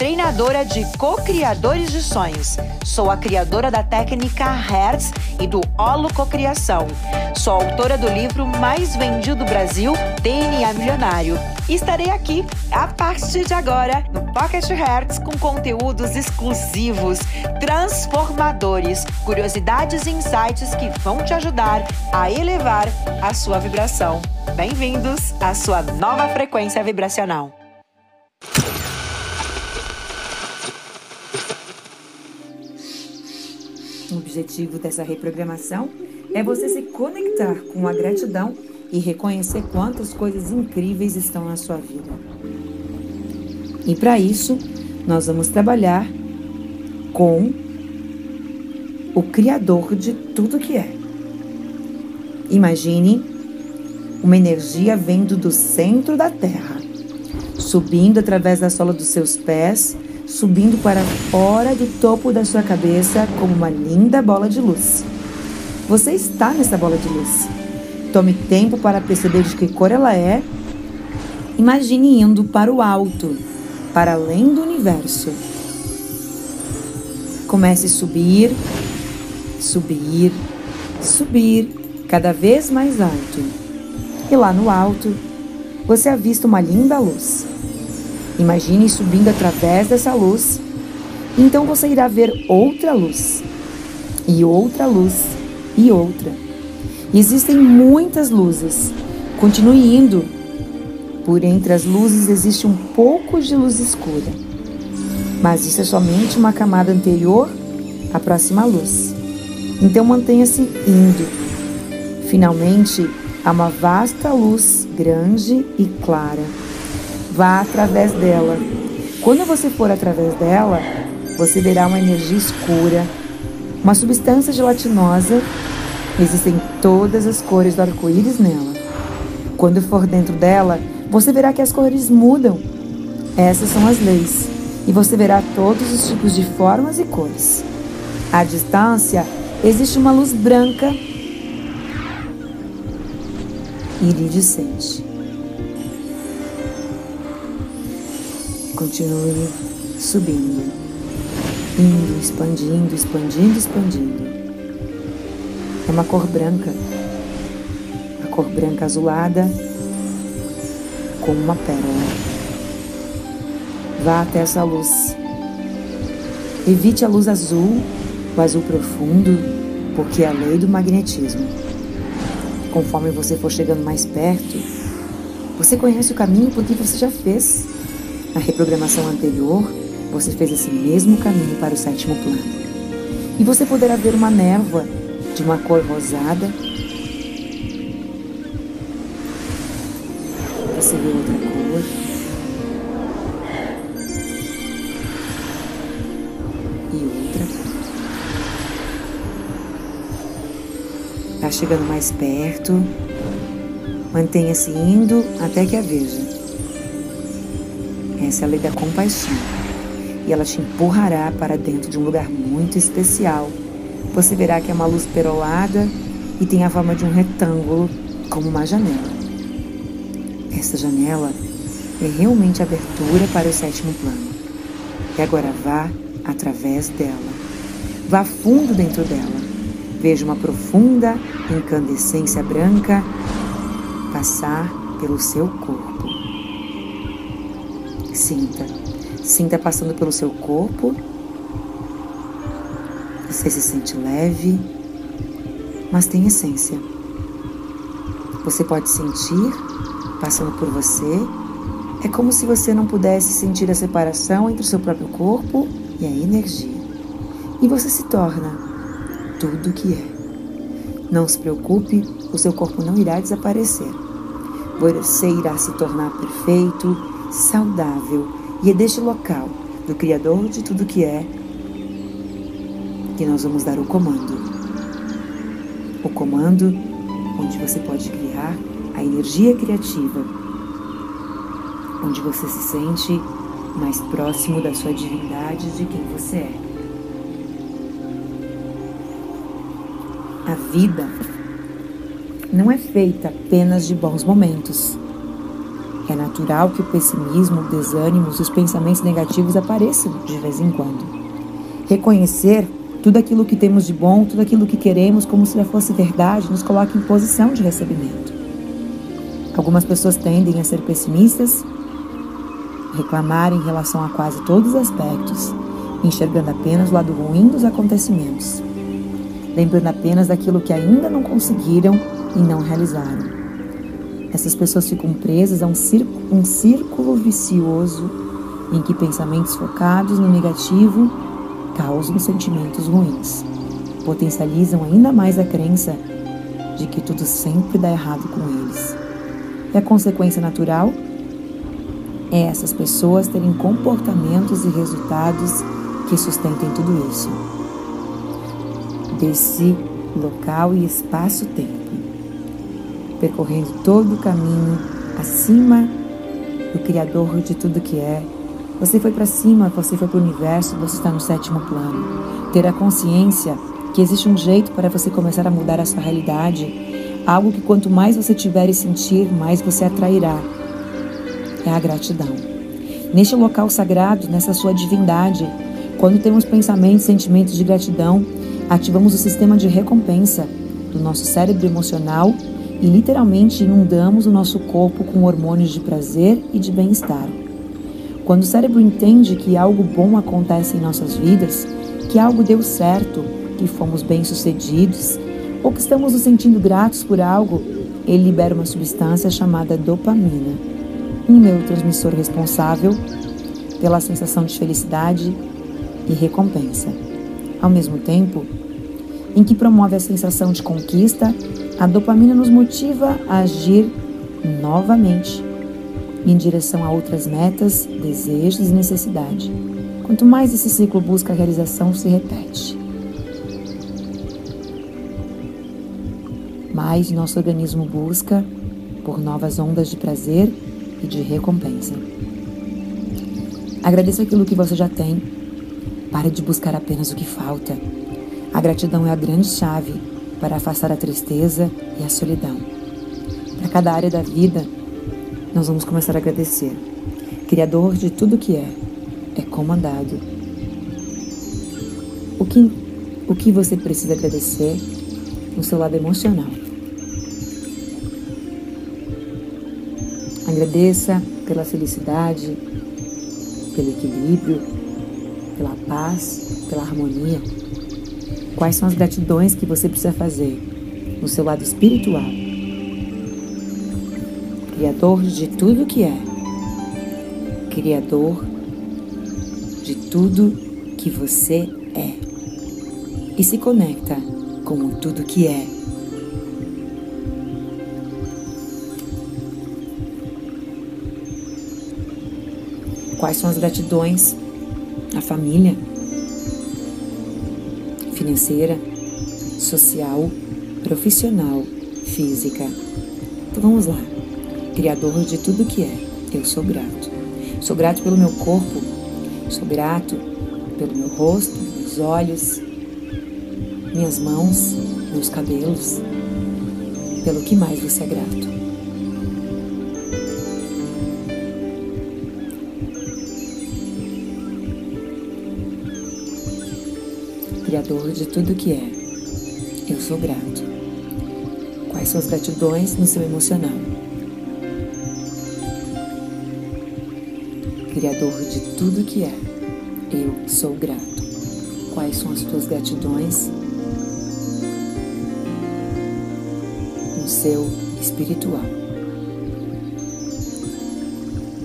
treinadora de co-criadores de sonhos. Sou a criadora da técnica Hertz e do Holo Cocriação. Sou autora do livro mais vendido do Brasil, DNA Milionário. E estarei aqui a partir de agora no Pocket Hertz com conteúdos exclusivos transformadores, curiosidades e insights que vão te ajudar a elevar a sua vibração. Bem-vindos à sua nova frequência vibracional. O objetivo dessa reprogramação é você se conectar com a gratidão e reconhecer quantas coisas incríveis estão na sua vida. E para isso, nós vamos trabalhar com o Criador de tudo que é. Imagine uma energia vindo do centro da Terra, subindo através da sola dos seus pés, subindo para fora do topo da sua cabeça como uma linda bola de luz. Você está nessa bola de luz. Tome tempo para perceber de que cor ela é. Imagine indo para o alto, para além do universo Comece a subir, subir, subir, cada vez mais alto. E lá no alto, você avista uma linda luz. Imagine subindo através dessa luz. Então você irá ver outra luz, e outra luz, e outra. Existem muitas luzes. Continue indo. Por entre as luzes existe um pouco de luz escura mas isso é somente uma camada anterior à próxima luz. Então mantenha-se indo. Finalmente, há uma vasta luz grande e clara. Vá através dela. Quando você for através dela, você verá uma energia escura, uma substância gelatinosa. Existem todas as cores do arco-íris nela. Quando for dentro dela, você verá que as cores mudam. Essas são as leis e você verá todos os tipos de formas e cores. À distância, existe uma luz branca iridescente. Continue subindo, indo, expandindo, expandindo, expandindo. É uma cor branca, a cor branca azulada, como uma pérola. Vá até essa luz. Evite a luz azul, o azul profundo, porque é a lei do magnetismo. Conforme você for chegando mais perto, você conhece o caminho porque você já fez. Na reprogramação anterior, você fez esse mesmo caminho para o sétimo plano. E você poderá ver uma névoa de uma cor rosada. Você vê outra cor. Está chegando mais perto. Mantenha-se indo até que a veja. Essa é a lei da compaixão. E ela te empurrará para dentro de um lugar muito especial. Você verá que é uma luz perolada e tem a forma de um retângulo, como uma janela. Essa janela é realmente a abertura para o sétimo plano. E agora vá através dela. Vá fundo dentro dela. Veja uma profunda incandescência branca passar pelo seu corpo. Sinta, sinta passando pelo seu corpo. Você se sente leve, mas tem essência. Você pode sentir passando por você. É como se você não pudesse sentir a separação entre o seu próprio corpo e a energia. E você se torna tudo o que é. Não se preocupe, o seu corpo não irá desaparecer. Você irá se tornar perfeito, saudável e é deste local, do Criador de tudo que é, que nós vamos dar o comando. O comando onde você pode criar a energia criativa onde você se sente mais próximo da sua divindade, de quem você é. A vida não é feita apenas de bons momentos. É natural que o pessimismo, o desânimo os pensamentos negativos apareçam de vez em quando. Reconhecer tudo aquilo que temos de bom, tudo aquilo que queremos, como se já fosse verdade, nos coloca em posição de recebimento. Algumas pessoas tendem a ser pessimistas, reclamar em relação a quase todos os aspectos, enxergando apenas o lado ruim dos acontecimentos, lembrando apenas daquilo que ainda não conseguiram e não realizaram. Essas pessoas ficam presas a um círculo, um círculo vicioso em que pensamentos focados no negativo causam sentimentos ruins, potencializam ainda mais a crença de que tudo sempre dá errado com eles. E a consequência natural é essas pessoas terem comportamentos e resultados que sustentem tudo isso. Desse local e espaço-tempo percorrendo todo o caminho acima do Criador de tudo que é. Você foi para cima, você foi para o universo, você está no sétimo plano. Ter a consciência que existe um jeito para você começar a mudar a sua realidade, algo que quanto mais você tiver e sentir, mais você atrairá. É a gratidão. Neste local sagrado, nessa sua divindade, quando temos pensamentos sentimentos de gratidão, ativamos o sistema de recompensa do nosso cérebro emocional e literalmente inundamos o nosso corpo com hormônios de prazer e de bem-estar. Quando o cérebro entende que algo bom acontece em nossas vidas, que algo deu certo, que fomos bem-sucedidos, ou que estamos nos sentindo gratos por algo, ele libera uma substância chamada dopamina, um neurotransmissor responsável pela sensação de felicidade e recompensa. Ao mesmo tempo, em que promove a sensação de conquista a dopamina nos motiva a agir novamente em direção a outras metas, desejos e necessidade. Quanto mais esse ciclo busca a realização, se repete. Mais nosso organismo busca por novas ondas de prazer e de recompensa. Agradeça aquilo que você já tem. Pare de buscar apenas o que falta. A gratidão é a grande chave para afastar a tristeza e a solidão. Para cada área da vida, nós vamos começar a agradecer. Criador de tudo que é, é comandado. O que, o que você precisa agradecer no seu lado emocional? Agradeça pela felicidade, pelo equilíbrio, pela paz, pela harmonia. Quais são as gratidões que você precisa fazer no seu lado espiritual? Criador de tudo que é. Criador de tudo que você é. E se conecta com tudo que é. Quais são as gratidões? A família, financeira, social, profissional, física. Então vamos lá. Criador de tudo que é, eu sou grato. Sou grato pelo meu corpo, sou grato pelo meu rosto, meus olhos, minhas mãos, meus cabelos. Pelo que mais você é grato? Criador de tudo que é. Eu sou grato. Quais são as gratidões no seu emocional? Criador de tudo que é. Eu sou grato. Quais são as tuas gratidões no seu espiritual?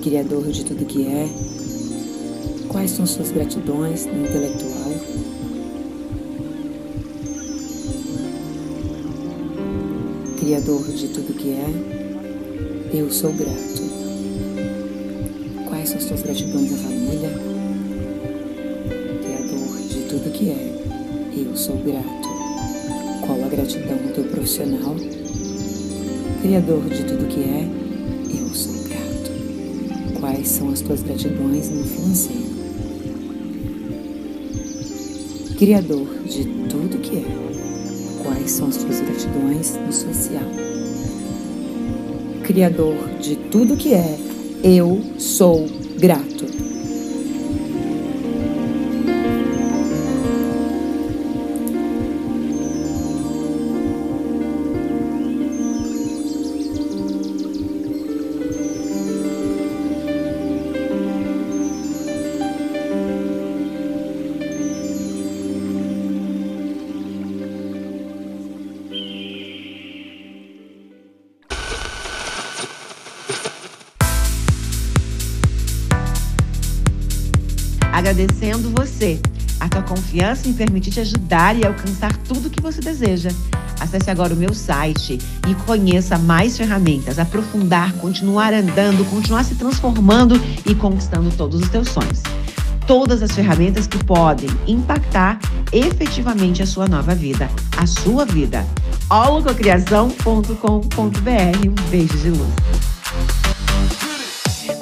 Criador de tudo que é. Quais são suas gratidões no intelectual? Criador de tudo que é, eu sou grato. Quais são as tuas gratidões à família? Criador de tudo que é, eu sou grato. Qual a gratidão no teu profissional? Criador de tudo que é, eu sou grato. Quais são as tuas gratidões no financeiro? Criador de tudo que é. Quais são as tuas gratidões no social? Criador de tudo que é. Eu sou grato. Agradecendo você, a tua confiança em permitir te ajudar e alcançar tudo que você deseja. Acesse agora o meu site e conheça mais ferramentas, aprofundar, continuar andando, continuar se transformando e conquistando todos os teus sonhos. Todas as ferramentas que podem impactar efetivamente a sua nova vida, a sua vida. holococriação.com.br. Um beijo de luz.